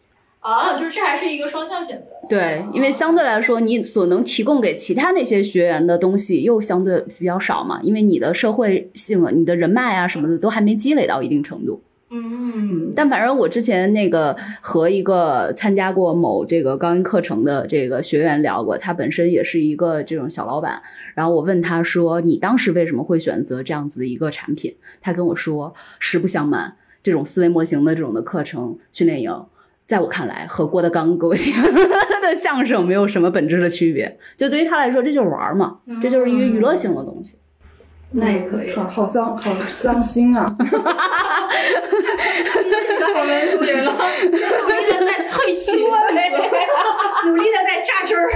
啊，就是这还是一个双向选择。对，因为相对来说，你所能提供给其他那些学员的东西又相对比较少嘛，因为你的社会性、你的人脉啊什么的都还没积累到一定程度。嗯，但反正我之前那个和一个参加过某这个高音课程的这个学员聊过，他本身也是一个这种小老板。然后我问他说：“你当时为什么会选择这样子的一个产品？”他跟我说：“实不相瞒，这种思维模型的这种的课程训练营，在我看来和郭德纲给我讲的相声没有什么本质的区别。就对于他来说，这就是玩嘛，这就是一个娱乐性的东西。”那也可以，好好脏，好脏心啊！哈哈哈哈哈！文写了，努力的在萃取，努力的在榨汁儿。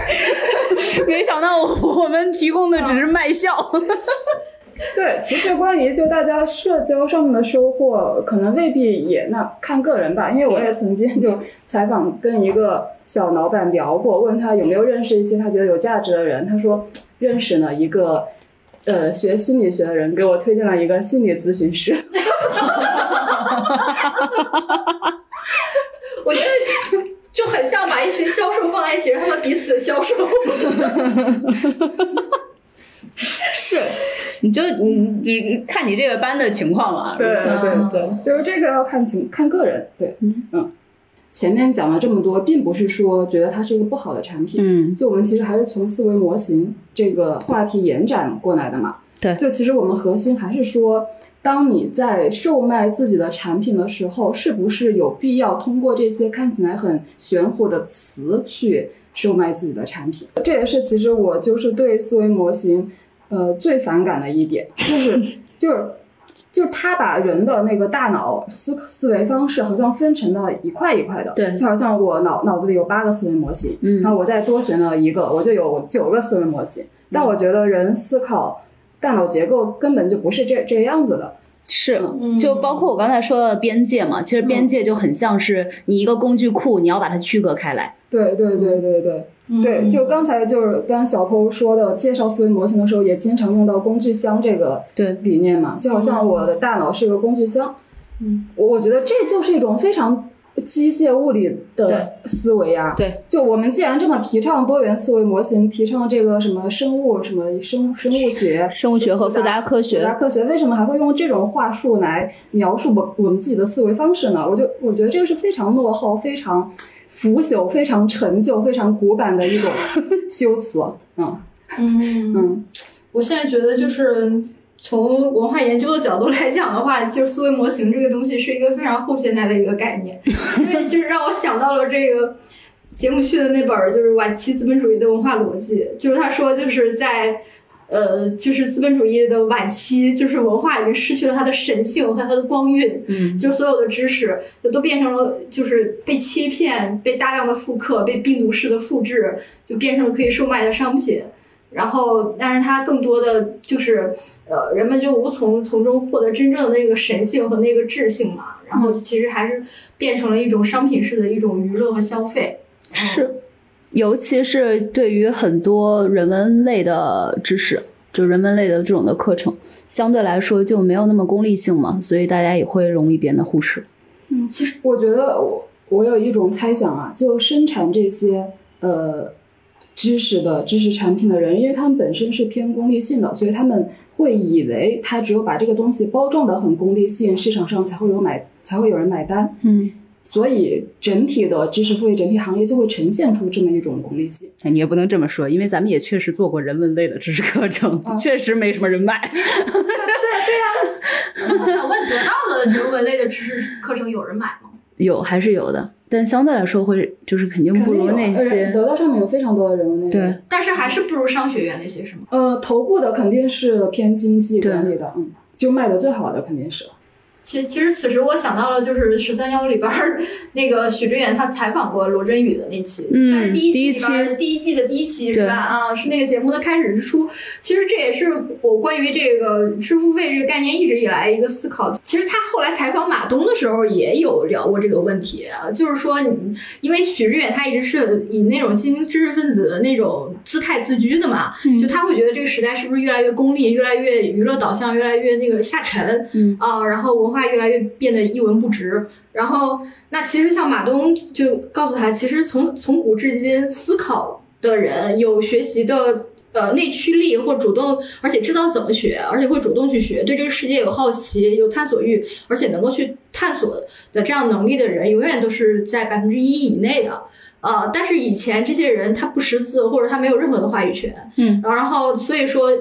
没想到我们提供的只是卖笑。对，其实关于就大家社交上面的收获，可能未必也那看个人吧。因为我也曾经就采访跟一个小老板聊过，问他有没有认识一些他觉得有价值的人，他说认识了一个。呃，学心理学的人给我推荐了一个心理咨询师。我觉得就很像把一群销售放在一起，让他们彼此销售。是，你就你你看你这个班的情况嘛。对对对，就是这个要看情看个人。对，嗯。前面讲了这么多，并不是说觉得它是一个不好的产品，嗯，就我们其实还是从思维模型这个话题延展过来的嘛。对，就其实我们核心还是说，当你在售卖自己的产品的时候，是不是有必要通过这些看起来很玄乎的词去售卖自己的产品？这也是其实我就是对思维模型，呃，最反感的一点，就是就是。就是他把人的那个大脑思思维方式好像分成了一块一块的，对就好像我脑脑子里有八个思维模型，嗯然后我再多学了一个，我就有九个思维模型。但我觉得人思考大脑结构根本就不是这这个样子的，是，嗯就包括我刚才说到的边界嘛，其实边界就很像是你一个工具库，你要把它区隔开来。对对对对对。嗯对，就刚才就是跟小坡说的，介绍思维模型的时候，也经常用到工具箱这个对理念嘛，就好像我的大脑是个工具箱，嗯，我我觉得这就是一种非常机械物理的思维啊。对，就我们既然这么提倡多元思维模型，提倡这个什么生物什么生生物学、生物学和复杂科学复杂，科学，为什么还会用这种话术来描述我我们自己的思维方式呢？我就我觉得这个是非常落后、非常腐朽、非常陈旧、非常古板的一种 修辞。嗯嗯嗯我现在觉得就是从文化研究的角度来讲的话，就是思维模型这个东西是一个非常后现代的一个概念，因为就是让我想到了这个节目去的那本儿，就是晚期资本主义的文化逻辑，就是他说就是在。呃，就是资本主义的晚期，就是文化已经失去了它的神性和它的光晕，嗯，就所有的知识就都变成了就是被切片、被大量的复刻、被病毒式的复制，就变成了可以售卖的商品。然后，但是它更多的就是，呃，人们就无从从中获得真正的那个神性和那个智性嘛。然后，其实还是变成了一种商品式的一种娱乐和消费。是，尤其是对于很多人文类的知识，就人文类的这种的课程，相对来说就没有那么功利性嘛，所以大家也会容易变得忽视。嗯，其实我觉得我我有一种猜想啊，就生产这些呃知识的知识产品的人，因为他们本身是偏功利性的，所以他们会以为他只有把这个东西包装的很功利性，市场上才会有买才会有人买单。嗯，所以整体的知识付费整体行业就会呈现出这么一种功利性。你也不能这么说，因为咱们也确实做过人文类的知识课程，啊 确实没什么人买。我想问，得到的人文类的知识课程有人买吗？有还是有的，但相对来说会就是肯定不如那些。得到上面有非常多的人文内容。对，但是还是不如商学院那些是吗？呃，头部的肯定是偏经济管理的，嗯，就卖的最好的肯定是。其实，其实此时我想到了，就是十三幺里边儿 那个许知远他采访过罗振宇的那期，嗯算是第一期第一季的第一期是吧？啊，是那个节目的开始之初。其实这也是我关于这个知识付费这个概念一直以来一个思考。其实他后来采访马东的时候也有聊过这个问题，啊，就是说你，因为许知远他一直是以那种精英知识分子的那种姿态自居的嘛，嗯就他会觉得这个时代是不是越来越功利，越来越娱乐导向，越来越那个下沉，嗯啊，然后文化越来越变得一文不值。然后，那其实像马东就告诉他，其实从从古至今，思考的人有学习的呃内驱力，或主动，而且知道怎么学，而且会主动去学，对这个世界有好奇、有探索欲，而且能够去探索的这样能力的人，永远都是在百分之一以内的。呃，但是以前这些人他不识字，或者他没有任何的话语权，嗯，然后所以说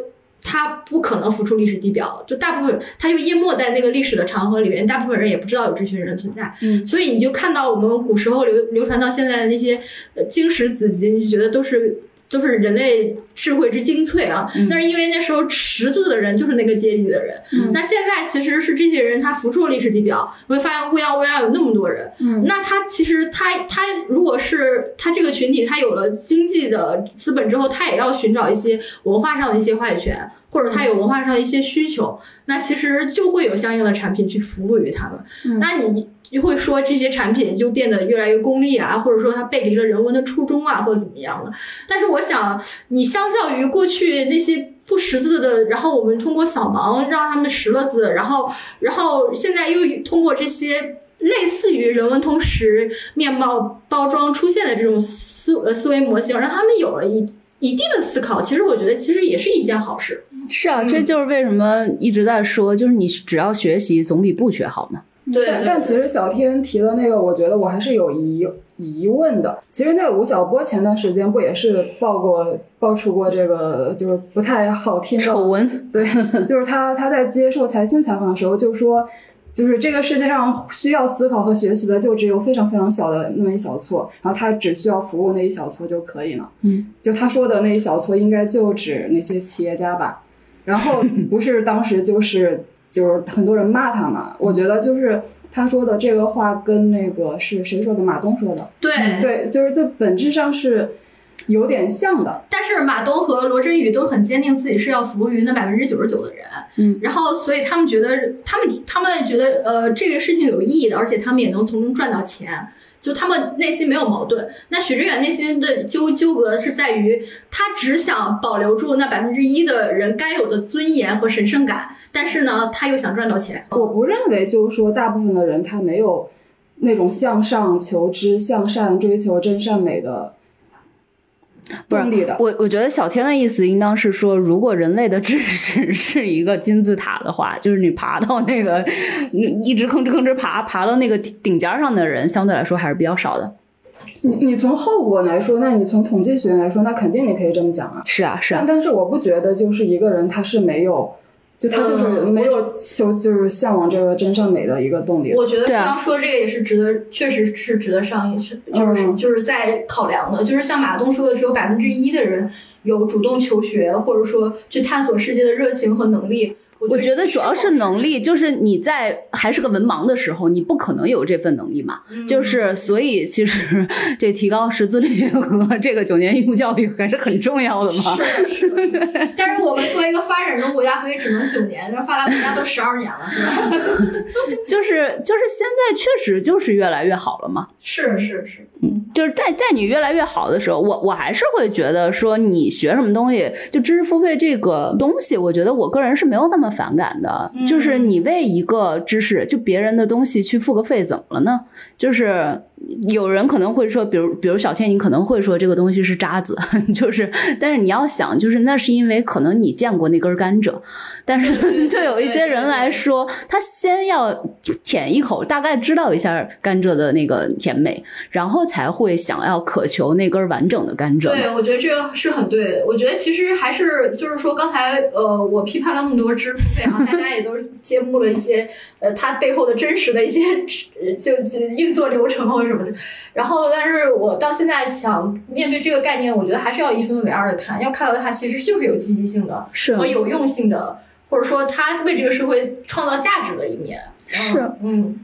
他不可能浮出历史地表，就大部分他就淹没在那个历史的长河里面，大部分人也不知道有这群人的存在，嗯，所以你就看到我们古时候流流传到现在的那些呃经史子集，你就觉得都是。都是人类智慧之精粹啊！嗯那是因为那时候识字的人就是那个阶级的人。嗯那现在其实是这些人他浮出了历史地表，你会发现乌泱乌泱有那么多人，嗯那他其实他他如果是他这个群体，他有了经济的资本之后，他也要寻找一些文化上的一些话语权，或者他有文化上的一些需求，那其实就会有相应的产品去服务于他们。嗯那你就会说这些产品就变得越来越功利啊，或者说它背离了人文的初衷啊，或者怎么样了。但是我想，你相较于过去那些不识字的，然后我们通过扫盲让他们识了字，然后然后现在又通过这些。类似于人文通识面貌包装出现的这种思呃思维模型，让他们有了一一定的思考。其实我觉得，其实也是一件好事。是啊，这就是为什么一直在说，就是你只要学习，总比不学好嘛。对但但其实小天提的那个，我觉得我还是有疑疑问的。其实那个吴晓波前段时间不也是爆过爆出过这个就是不太好听的丑闻，对，就是他他在接受财新采访的时候就说，就是这个世界上需要思考和学习的就只有非常非常小的那么一小撮，然后他只需要服务那一小撮就可以了。嗯，就他说的那一小撮应该就指那些企业家吧，然后不是当时就是就是很多人骂他嘛。我觉得就是他说的这个话跟那个是谁说的？马东说的。对对，就是这本质上是有点像的。但是马东和罗振宇都很坚定自己是要服务于那百分之九十九的人，嗯，然后所以他们觉得，他们他们觉得，呃，这个事情有意义的，而且他们也能从中赚到钱，就他们内心没有矛盾。那许知远内心的纠纠葛是在于，他只想保留住那百分之一的人该有的尊严和神圣感，但是呢，他又想赚到钱。我不认为就是说大部分的人他没有那种向上求知、向善追求真善美的动力的。我我觉得小天的意思应当是说，如果人类的知识 是一个金字塔的话，就是你爬到那个你一直吭哧吭哧爬，爬到那个顶尖上的人，相对来说还是比较少的。你你从后果来说，那你从统计学来说，那肯定你可以这么讲啊。是啊，是啊但，但是我不觉得就是一个人他是没有，就他就是嗯没有求就是向往这个真善美的一个动力。我觉得刚刚说这个也是值得，确实是值得上一是就是、嗯就是在考量的。就是像马东说的，只有百分之一的人有主动求学或者说去探索世界的热情和能力。我觉得主要是能力。就是你在还是个文盲的时候，你不可能有这份能力嘛。嗯就是所以其实 这提高识字率和这个九年义务教育还是很重要的嘛。是的，是的，是的。但是我们作为一个发展中国家，所以只能九年，那发达国家都十二年了，是吧？就是就是现在确实就是越来越好了嘛。是是是，就是在在你越来越好的时候，我我还是会觉得说你学什么东西，就知识付费这个东西，我觉得我个人是没有那么反感的。嗯就是你为一个知识，就别人的东西去付个费，怎么了呢？就是有人可能会说，比如比如小天，你可能会说这个东西是渣子，就是，但是你要想，就是那是因为可能你见过那根甘蔗，但是 就有一些人来说，他先要舔一口，大概知道一下甘蔗的那个甜美，然后才会想要渴求那根完整的甘蔗对，我觉得这个是很对的。我觉得其实还是就是说，刚才呃，我批判了那么多知识付费啊，大家也都揭幕了一些呃，它背后的真实的一些就运作流程或者什么的。然后，但是我到现在想面对这个概念，我觉得还是要一分为二的看，要看到它其实就是有积极性的是和有用性的，或者说它为这个社会创造价值的一面。是嗯，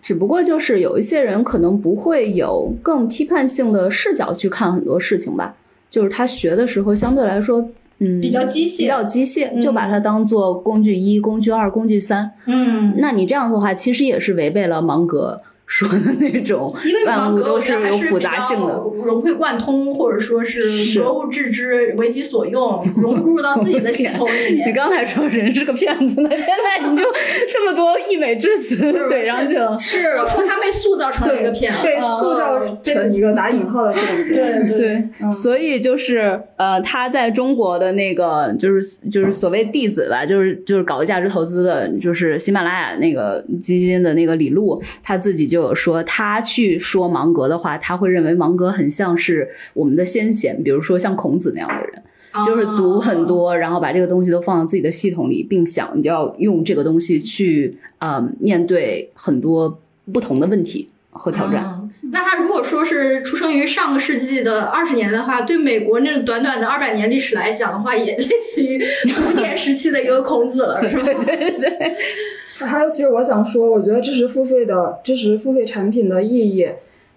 只不过就是有一些人可能不会有更批判性的视角去看很多事情吧，就是他学的时候相对来说，嗯，比较机械比较机械，嗯就把它当做工具一、工具二、工具三。嗯，那你这样的话，其实也是违背了芒格说的那种 因为万物都芒格我觉得还有复杂性的。融会贯通，或者说是是格物致知、为己所用，融入到自己的系统里 你。刚才说人是个骗子呢，现在你就这么多溢美之词怼上去了。是我说他被塑造成了一个骗子，被塑造成一个打引号的骗子。对所以就是呃，他在中国的那个就是就是所谓弟子吧，就是就是搞价值投资的，就是喜马拉雅那个基金的那个李璐，他自己就有说，他去说芒格的话，他会认为芒格很像是我们的先贤，比如说像孔子那样的人。就是读很多，然后把这个东西都放到自己的系统里，并想要用这个东西去呃面对很多不同的问题和挑战。嗯那他如果说是出生于上个世纪的二十年的话，对美国那短短的二百年历史来讲的话，也类似于古典时期的一个孔子了，是吧？对对对，还 有，其实我想说，我觉得知识付费的知识付费产品的意义，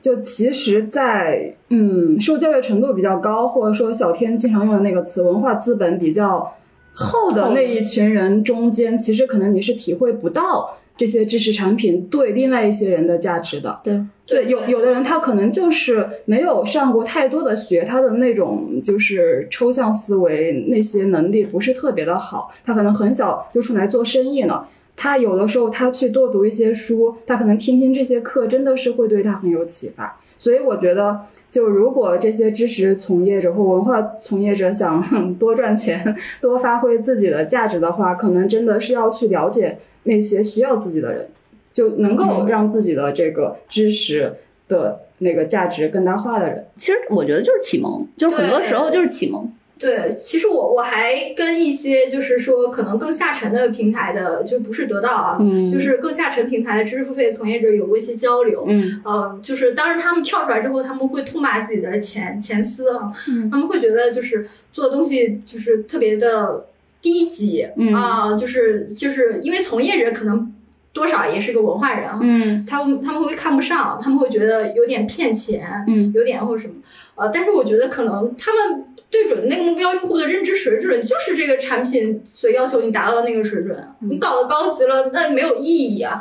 就其实在嗯受教育程度比较高，或者说小天经常用的那个词“文化资本”比较厚的那一群人中间，其实可能你是体会不到这些知识产品对另外一些人的价值的。对对，有有的人他可能就是没有上过太多的学，他的那种就是抽象思维那些能力不是特别的好，他可能很小就出来做生意了。他有的时候他去多读一些书，他可能听听这些课，真的是会对他很有启发。所以我觉得，就如果这些知识从业者或文化从业者想多赚钱、多发挥自己的价值的话，可能真的是要去了解那些需要自己的人，就能够让自己的这个知识的那个价值更大化的人。其实我觉得就是启蒙，就是很多时候就是启蒙。对，其实我我还跟一些就是说可能更下沉的平台的，就不是得到啊，嗯就是更下沉平台的知识付费从业者有过一些交流。嗯呃，就是当时他们跳出来之后，他们会痛骂自己的前前司啊，嗯他们会觉得就是做的东西就是特别的低级、嗯啊，就是就是因为从业者可能多少也是个文化人啊，嗯他们他们会看不上，他们会觉得有点骗钱，嗯有点或者什么，呃，但是我觉得可能他们对准那个目标用户的认知水准就是这个产品所要求你达到的那个水准，你搞得高级了，那没有意义啊。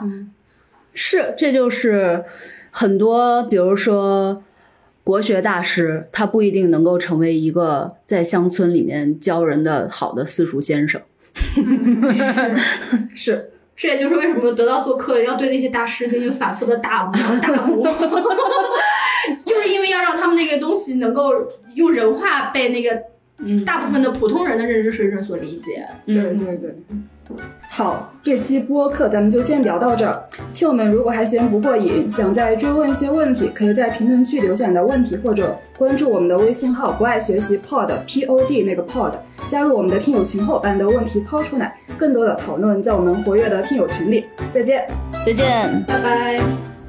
是，这就是很多，比如说国学大师，他不一定能够成为一个在乡村里面教人的好的私塾先生。是这也就是为什么得到做客要对那些大师进行反复的打磨打磨，就是因为要让他们那个东西能够用人话被那个嗯大部分的普通人的认知水准所理解。对对对。好，这期播客咱们就先聊到这儿。听友们如果还嫌不过瘾，想再追问一些问题，可以在评论区留下你的问题，或者关注我们的微信号“不爱学习 pod p o d” 那个 pod，加入我们的听友群后，把你的问题抛出来。更多的讨论在我们活跃的听友群里。再见。再见。拜拜。